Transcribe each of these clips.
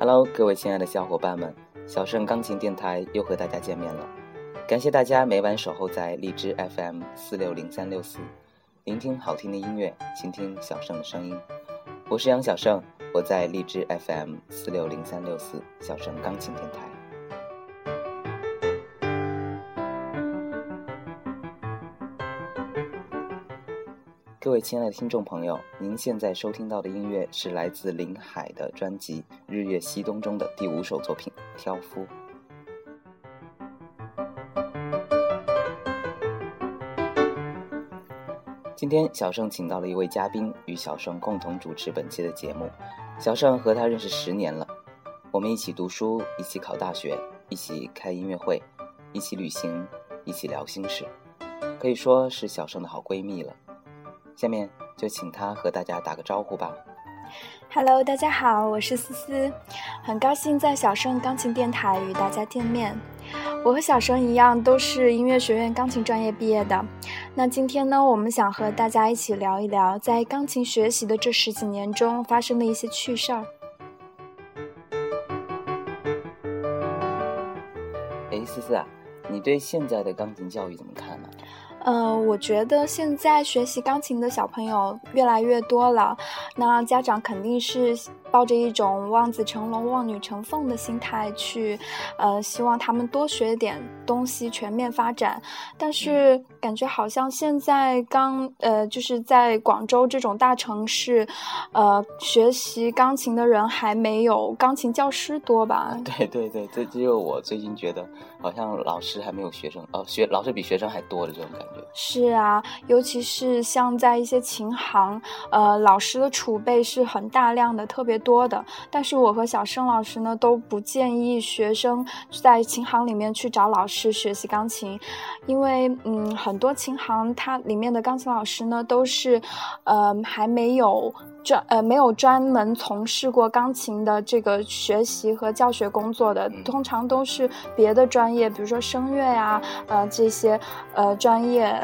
Hello，各位亲爱的小伙伴们，小盛钢琴电台又和大家见面了。感谢大家每晚守候在荔枝 FM 四六零三六四，聆听好听的音乐，倾听小盛的声音。我是杨小盛，我在荔枝 FM 四六零三六四小盛钢琴电台。位亲爱的听众朋友，您现在收听到的音乐是来自林海的专辑《日月西东》中的第五首作品《挑夫》。今天小盛请到了一位嘉宾，与小盛共同主持本期的节目。小盛和他认识十年了，我们一起读书，一起考大学，一起开音乐会，一起旅行，一起聊心事，可以说是小盛的好闺蜜了。下面就请他和大家打个招呼吧。Hello，大家好，我是思思，很高兴在小盛钢琴电台与大家见面。我和小盛一样，都是音乐学院钢琴专业毕业的。那今天呢，我们想和大家一起聊一聊，在钢琴学习的这十几年中发生的一些趣事儿。哎，思思啊，你对现在的钢琴教育怎么看呢？嗯，我觉得现在学习钢琴的小朋友越来越多了，那家长肯定是抱着一种望子成龙、望女成凤的心态去，呃，希望他们多学点东西，全面发展。但是感觉好像现在刚，呃，就是在广州这种大城市，呃，学习钢琴的人还没有钢琴教师多吧？对对对，这只有我最近觉得，好像老师还没有学生，哦，学老师比学生还多的这种感觉。是啊，尤其是像在一些琴行，呃，老师的储备是很大量的，特别多的。但是我和小盛老师呢，都不建议学生在琴行里面去找老师学习钢琴，因为，嗯，很多琴行它里面的钢琴老师呢，都是，呃，还没有。专呃没有专门从事过钢琴的这个学习和教学工作的，通常都是别的专业，比如说声乐呀，呃这些呃专业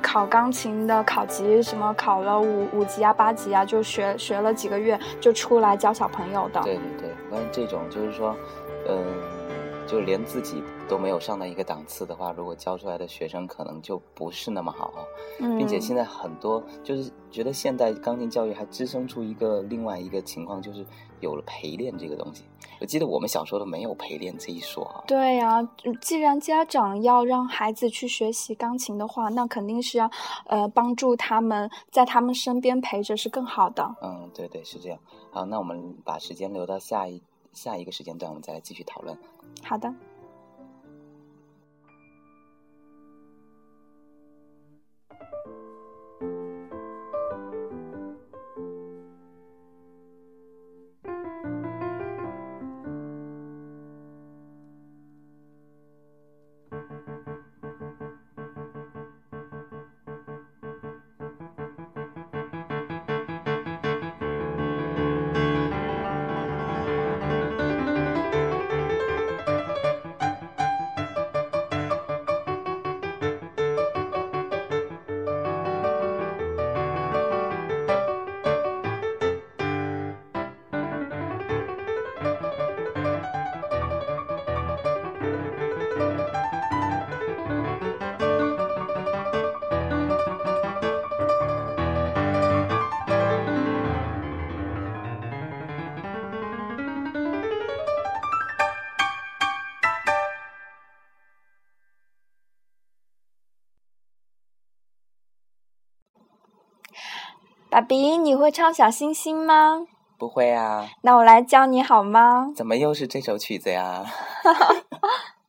考钢琴的考级什么考了五五级啊八级啊，就学学了几个月就出来来教小朋友的。对对对，关于这种就是说，嗯。就连自己都没有上到一个档次的话，如果教出来的学生可能就不是那么好啊。并且现在很多就是觉得现代钢琴教育还滋生出一个另外一个情况，就是有了陪练这个东西。我记得我们小时候都没有陪练这一说啊。对呀，既然家长要让孩子去学习钢琴的话，那肯定是要呃帮助他们在他们身边陪着是更好的。嗯，对对是这样。好，那我们把时间留到下一下一个时间段，我们再来继续讨论。好的。爸比，你会唱小星星吗？不会啊。那我来教你好吗？怎么又是这首曲子呀？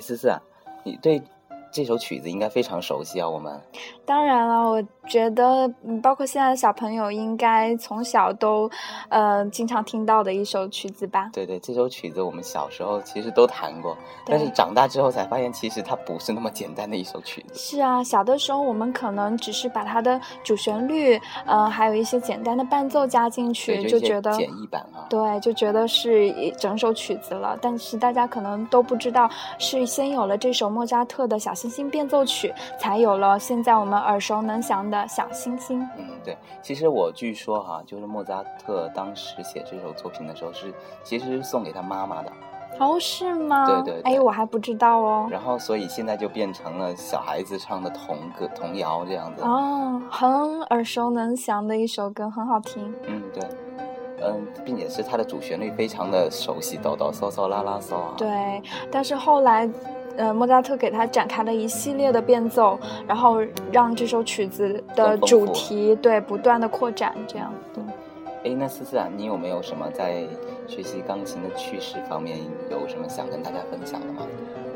思思啊，你对这首曲子应该非常熟悉啊，我们。当然了，我觉得，包括现在的小朋友，应该从小都，呃，经常听到的一首曲子吧。对对，这首曲子我们小时候其实都弹过，但是长大之后才发现，其实它不是那么简单的一首曲子。是啊，小的时候我们可能只是把它的主旋律，呃，还有一些简单的伴奏加进去，就觉得简易版啊。对，就觉得是一整首曲子了。但是大家可能都不知道，是先有了这首莫扎特的小星星变奏曲，才有了现在我们。耳熟能详的小星星。嗯，对，其实我据说哈，就是莫扎特当时写这首作品的时候是，其实是送给他妈妈的。哦，是吗？对对。哎，我还不知道哦。然后，所以现在就变成了小孩子唱的童歌、童谣这样子。哦，很耳熟能详的一首歌，很好听。嗯，对。嗯，并且是它的主旋律非常的熟悉，哆哆嗦嗦啦啦嗦啊。对，但是后来。呃，莫扎特给他展开了一系列的变奏，然后让这首曲子的主题对不断的扩展，这样。对。哎，那思思啊，你有没有什么在学习钢琴的趣事方面有什么想跟大家分享的吗？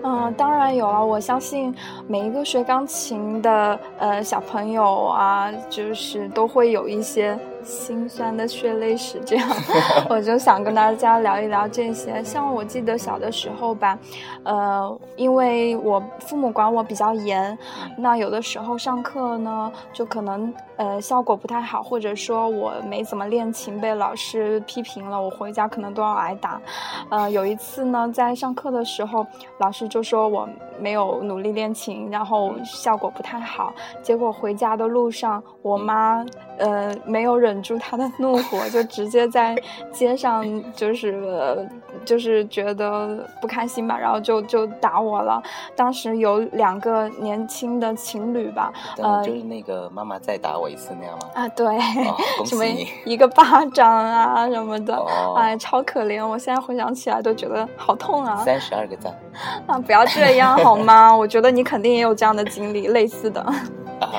嗯，当然有了。我相信每一个学钢琴的呃小朋友啊，就是都会有一些。心酸的血泪史，这样 我就想跟大家聊一聊这些。像我记得小的时候吧，呃，因为我父母管我比较严，那有的时候上课呢，就可能呃效果不太好，或者说我没怎么练琴，被老师批评了，我回家可能都要挨打。呃，有一次呢，在上课的时候，老师就说我没有努力练琴，然后效果不太好。结果回家的路上，我妈呃没有忍。忍住他的怒火，就直接在街上，就是就是觉得不开心吧，然后就就打我了。当时有两个年轻的情侣吧，呃，就是那个妈妈再打我一次那样吗？啊，对，什么一个巴掌啊什么的，哎，超可怜。我现在回想起来都觉得好痛啊。三十二个赞。啊，不要这样好吗？我觉得你肯定也有这样的经历，类似的。啊。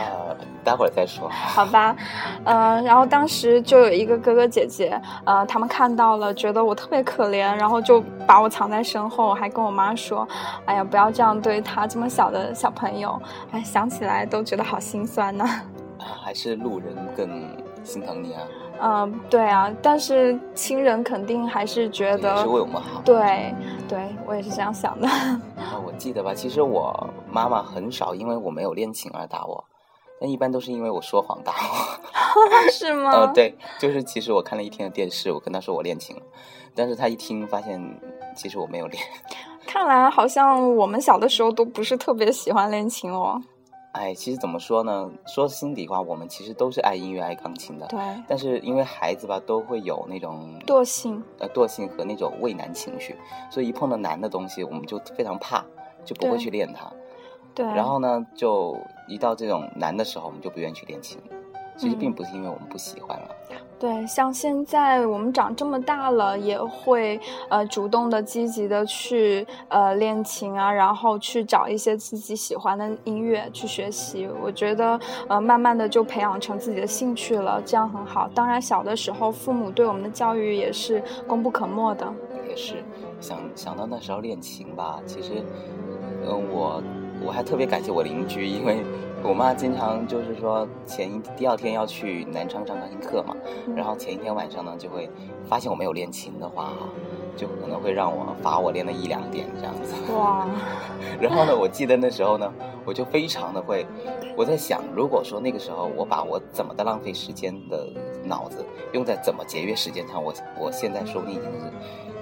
待会儿再说，好吧，嗯，然后当时就有一个哥哥姐姐，呃，他们看到了，觉得我特别可怜，然后就把我藏在身后，还跟我妈说：“哎呀，不要这样对他这么小的小朋友。”哎，想起来都觉得好心酸呢。啊，还是路人更心疼你啊？嗯，对啊，但是亲人肯定还是觉得是为我们好。对，对我也是这样想的。啊，我记得吧，其实我妈妈很少因为我没有练琴而打我。但一般都是因为我说谎打我，是吗？呃，对，就是其实我看了一天的电视，我跟他说我练琴了，但是他一听发现其实我没有练。看来好像我们小的时候都不是特别喜欢练琴哦。哎，其实怎么说呢？说心底话，我们其实都是爱音乐、爱钢琴的。对。但是因为孩子吧，都会有那种惰性，呃，惰性和那种畏难情绪，所以一碰到难的东西，我们就非常怕，就不会去练它。对，然后呢，就一到这种难的时候，我们就不愿意去练琴。其实并不是因为我们不喜欢了。对，像现在我们长这么大了，也会呃主动的、积极的去呃练琴啊，然后去找一些自己喜欢的音乐去学习。我觉得呃慢慢的就培养成自己的兴趣了，这样很好。当然，小的时候父母对我们的教育也是功不可没的。也是，想想到那时候练琴吧，其实嗯我。我还特别感谢我邻居，因为我妈经常就是说前一第二天要去南昌上钢琴课嘛，然后前一天晚上呢就会发现我没有练琴的话，就可能会让我罚我练了一两点这样子。哇！然后呢，我记得那时候呢，我就非常的会，我在想，如果说那个时候我把我怎么的浪费时间的脑子用在怎么节约时间上，我我现在说不定已经是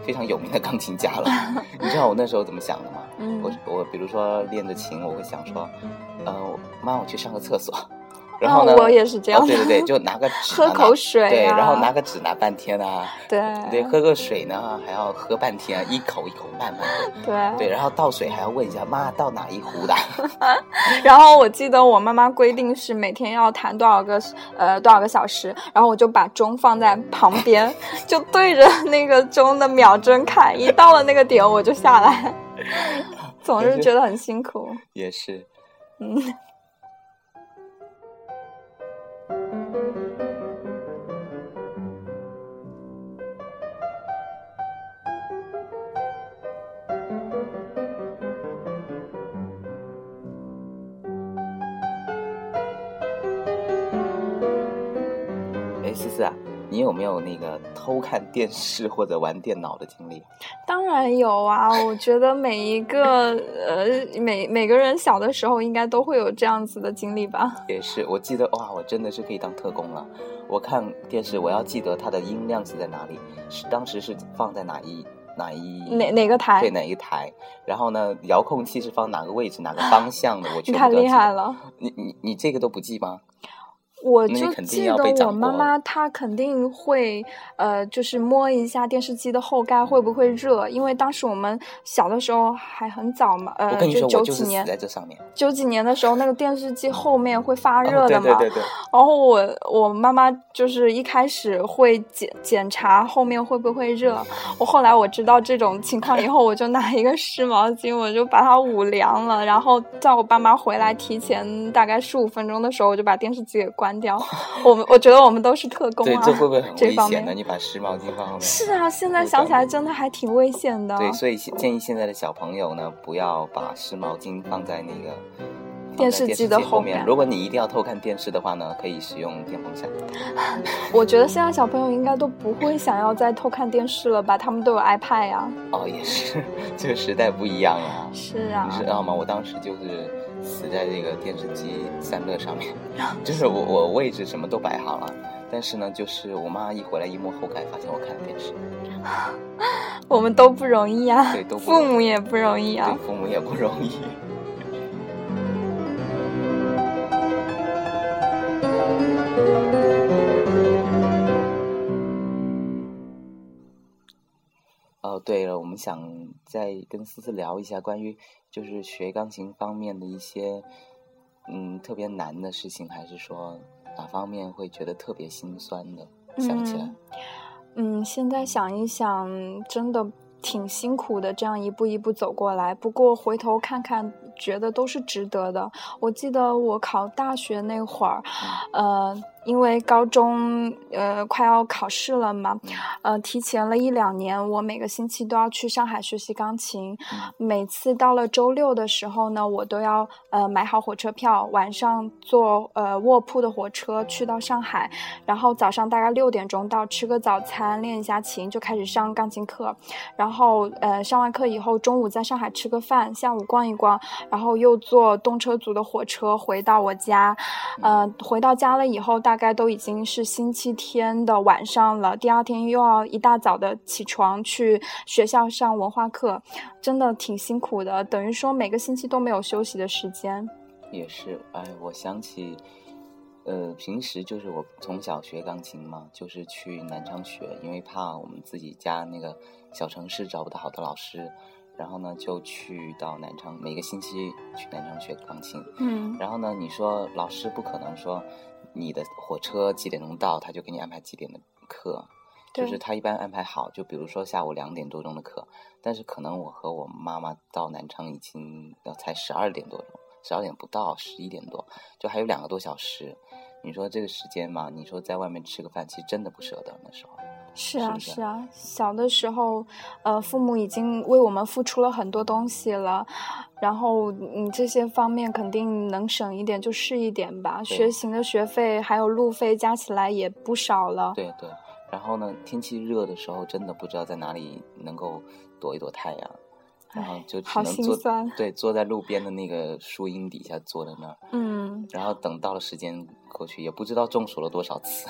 非常有名的钢琴家了。你知道我那时候怎么想的吗？我我比如说练着琴，我会想说，呃，妈，我去上个厕所。然后呢，我也是这样。对对对，就拿个纸，喝口水。对，然后拿个纸拿半天啊。对。对，喝个水呢，还要喝半天，一口一口慢慢喝。对。对，然后倒水还要问一下妈倒哪一壶的。然后我记得我妈妈规定是每天要弹多少个呃多少个小时，然后我就把钟放在旁边，就对着那个钟的秒针看，一到了那个点我就下来。总是觉得很辛苦。也是。嗯。哎，思思啊，你有没有那个偷看电视或者玩电脑的经历？当然有啊，我觉得每一个呃，每每个人小的时候应该都会有这样子的经历吧。也是，我记得哦。真的是可以当特工了。我看电视，我要记得它的音量是在哪里，是当时是放在哪一哪一哪哪个台？对，哪一台？然后呢，遥控器是放哪个位置、哪个方向的？我你太厉害了！你你你这个都不记吗？我就记得我妈妈她肯定会呃，就是摸一下电视机的后盖会不会热，因为当时我们小的时候还很早嘛，呃，就九几年，在这上面，九几年的时候那个电视机后面会发热的嘛，对对对对。然后我我妈妈就是一开始会检检查后面会不会热，我后来我知道这种情况以后，我就拿一个湿毛巾，我就把它捂凉了，然后在我爸妈回来提前大概十五分钟的时候，我就把电视机给关。掉，我们我觉得我们都是特工啊，对，这会不会很危险呢？你把湿毛巾放后面，是啊，现在想起来真的还挺危险的。对，所以建议现在的小朋友呢，不要把湿毛巾放在那个电视机的后面。如果你一定要偷看电视的话呢，可以使用电风扇。我觉得现在小朋友应该都不会想要再偷看电视了吧？他们都有 iPad 呀。哦，也是，这个时代不一样呀。是啊。你知道吗？我当时就是。死在这个电视机三乐上面，就是我我位置什么都摆好了，但是呢，就是我妈一回来一摸后盖，发现我看电视。我们都不容易啊，对，都父母也不容易啊，父母也不容易。哦，对了，我们想再跟思思聊一下关于。就是学钢琴方面的一些，嗯，特别难的事情，还是说哪方面会觉得特别心酸的？想起来，嗯，现在想一想，真的挺辛苦的，这样一步一步走过来。不过回头看看，觉得都是值得的。我记得我考大学那会儿，呃。因为高中呃快要考试了嘛，呃提前了一两年，我每个星期都要去上海学习钢琴。每次到了周六的时候呢，我都要呃买好火车票，晚上坐呃卧铺的火车去到上海，然后早上大概六点钟到，吃个早餐，练一下琴，就开始上钢琴课。然后呃上完课以后，中午在上海吃个饭，下午逛一逛，然后又坐动车组的火车回到我家。呃回到家了以后大。大概都已经是星期天的晚上了，第二天又要一大早的起床去学校上文化课，真的挺辛苦的。等于说每个星期都没有休息的时间。也是，哎，我想起，呃，平时就是我从小学钢琴嘛，就是去南昌学，因为怕我们自己家那个小城市找不到好的老师，然后呢就去到南昌，每个星期去南昌学钢琴。嗯。然后呢，你说老师不可能说。你的火车几点钟到，他就给你安排几点的课，就是他一般安排好，就比如说下午两点多钟的课，但是可能我和我妈妈到南昌已经要才十二点多钟，十二点不到，十一点多，就还有两个多小时，你说这个时间嘛，你说在外面吃个饭，其实真的不舍得那时候。是啊，是啊，小的时候，呃，父母已经为我们付出了很多东西了，然后你这些方面肯定能省一点就是一点吧。学琴的学费还有路费加起来也不少了。对对，然后呢，天气热的时候真的不知道在哪里能够躲一躲太阳，然后就只能坐对坐在路边的那个树荫底下坐在那儿，嗯，然后等到了时间过去，也不知道中暑了多少次。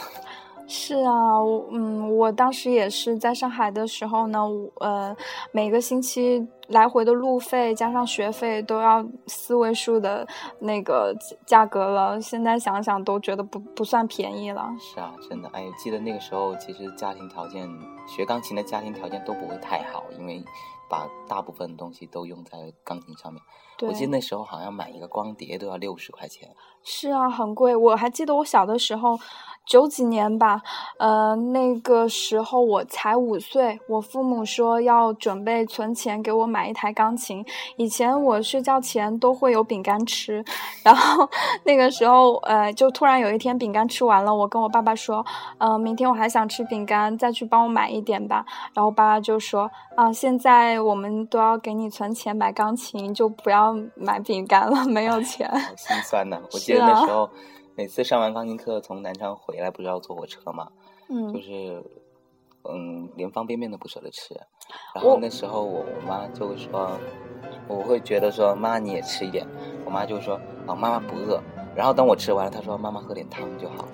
是啊，我嗯，我当时也是在上海的时候呢，呃，每个星期来回的路费加上学费都要四位数的那个价格了。现在想想都觉得不不算便宜了。是啊，真的，哎，记得那个时候其实家庭条件，学钢琴的家庭条件都不会太好，因为把大部分东西都用在钢琴上面。我记得那时候好像买一个光碟都要六十块钱。是啊，很贵。我还记得我小的时候。九几年吧，呃，那个时候我才五岁，我父母说要准备存钱给我买一台钢琴。以前我睡觉前都会有饼干吃，然后那个时候，呃，就突然有一天饼干吃完了，我跟我爸爸说，呃，明天我还想吃饼干，再去帮我买一点吧。然后爸爸就说，啊，现在我们都要给你存钱买钢琴，就不要买饼干了，没有钱。好心酸呐！我记 得那时候。每次上完钢琴课从南昌回来，不是要坐火车嘛，就嗯，是嗯，连方便面都不舍得吃。然后那时候我我妈就会说，我会觉得说妈你也吃一点，我妈就说啊妈妈不饿。然后等我吃完了，她说妈妈喝点汤就好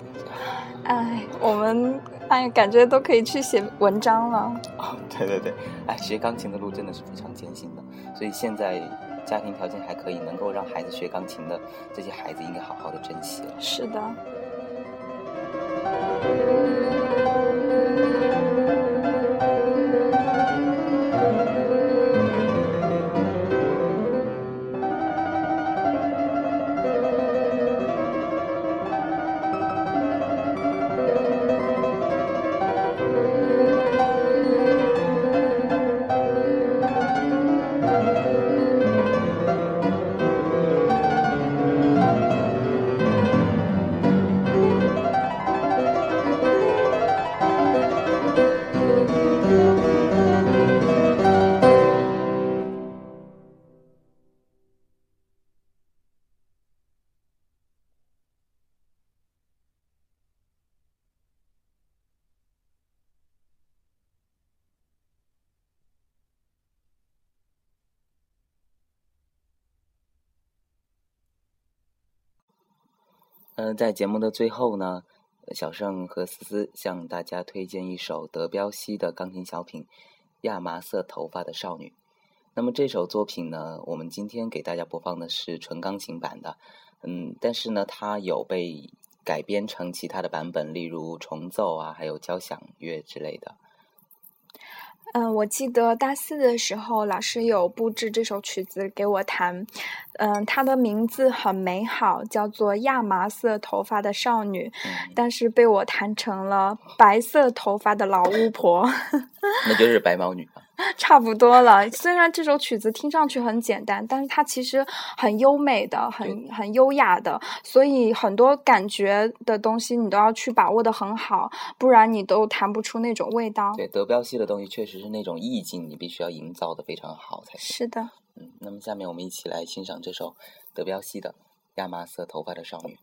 哎，我们哎感觉都可以去写文章了。啊、对对对，哎，学钢琴的路真的是非常艰辛的，所以现在家庭条件还可以，能够让孩子学钢琴的这些孩子应该好好的珍惜了。是的。嗯、在节目的最后呢，小盛和思思向大家推荐一首德彪西的钢琴小品《亚麻色头发的少女》。那么这首作品呢，我们今天给大家播放的是纯钢琴版的，嗯，但是呢，它有被改编成其他的版本，例如重奏啊，还有交响乐之类的。嗯，我记得大四的时候，老师有布置这首曲子给我弹。嗯，它的名字很美好，叫做《亚麻色头发的少女》，嗯，但是被我弹成了白色头发的老巫婆。那就是白毛女吧。差不多了。虽然这首曲子听上去很简单，但是它其实很优美的、很很优雅的，所以很多感觉的东西你都要去把握的很好，不然你都弹不出那种味道。对，德彪西的东西确实是那种意境，你必须要营造的非常好才行。是的。嗯，那么下面我们一起来欣赏这首德彪西的《亚麻色头发的少女》。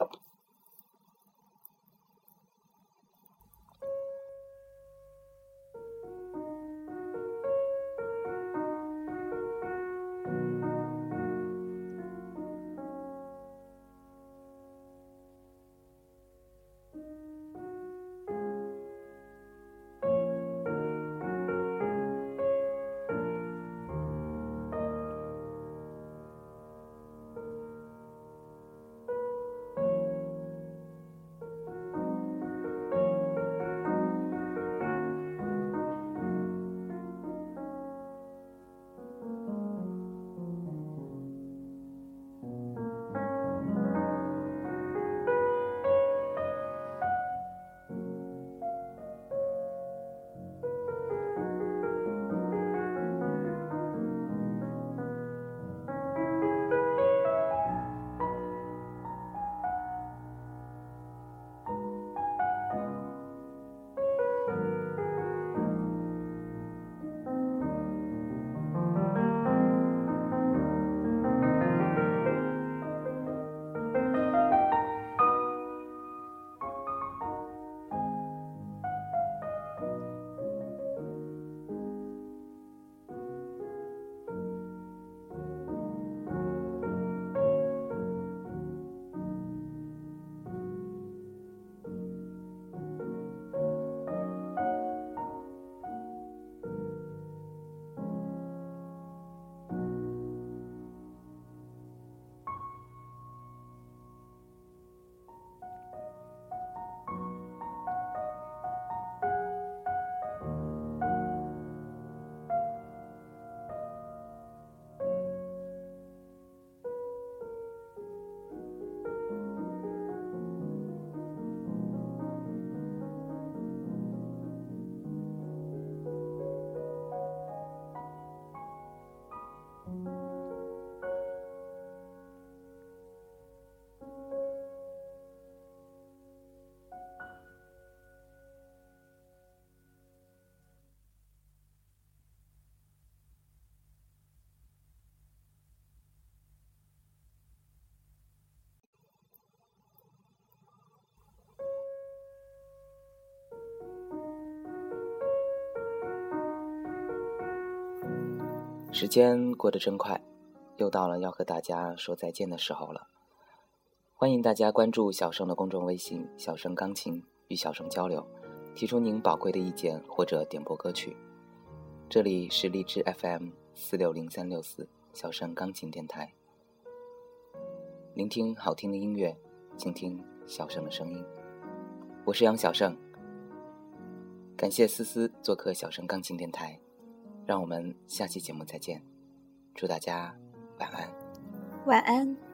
时间过得真快，又到了要和大家说再见的时候了。欢迎大家关注小盛的公众微信“小盛钢琴”，与小盛交流，提出您宝贵的意见或者点播歌曲。这里是荔枝 FM 四六零三六四小盛钢琴电台，聆听好听的音乐，倾听小盛的声音。我是杨小盛，感谢思思做客小盛钢琴电台，让我们下期节目再见，祝大家晚安，晚安。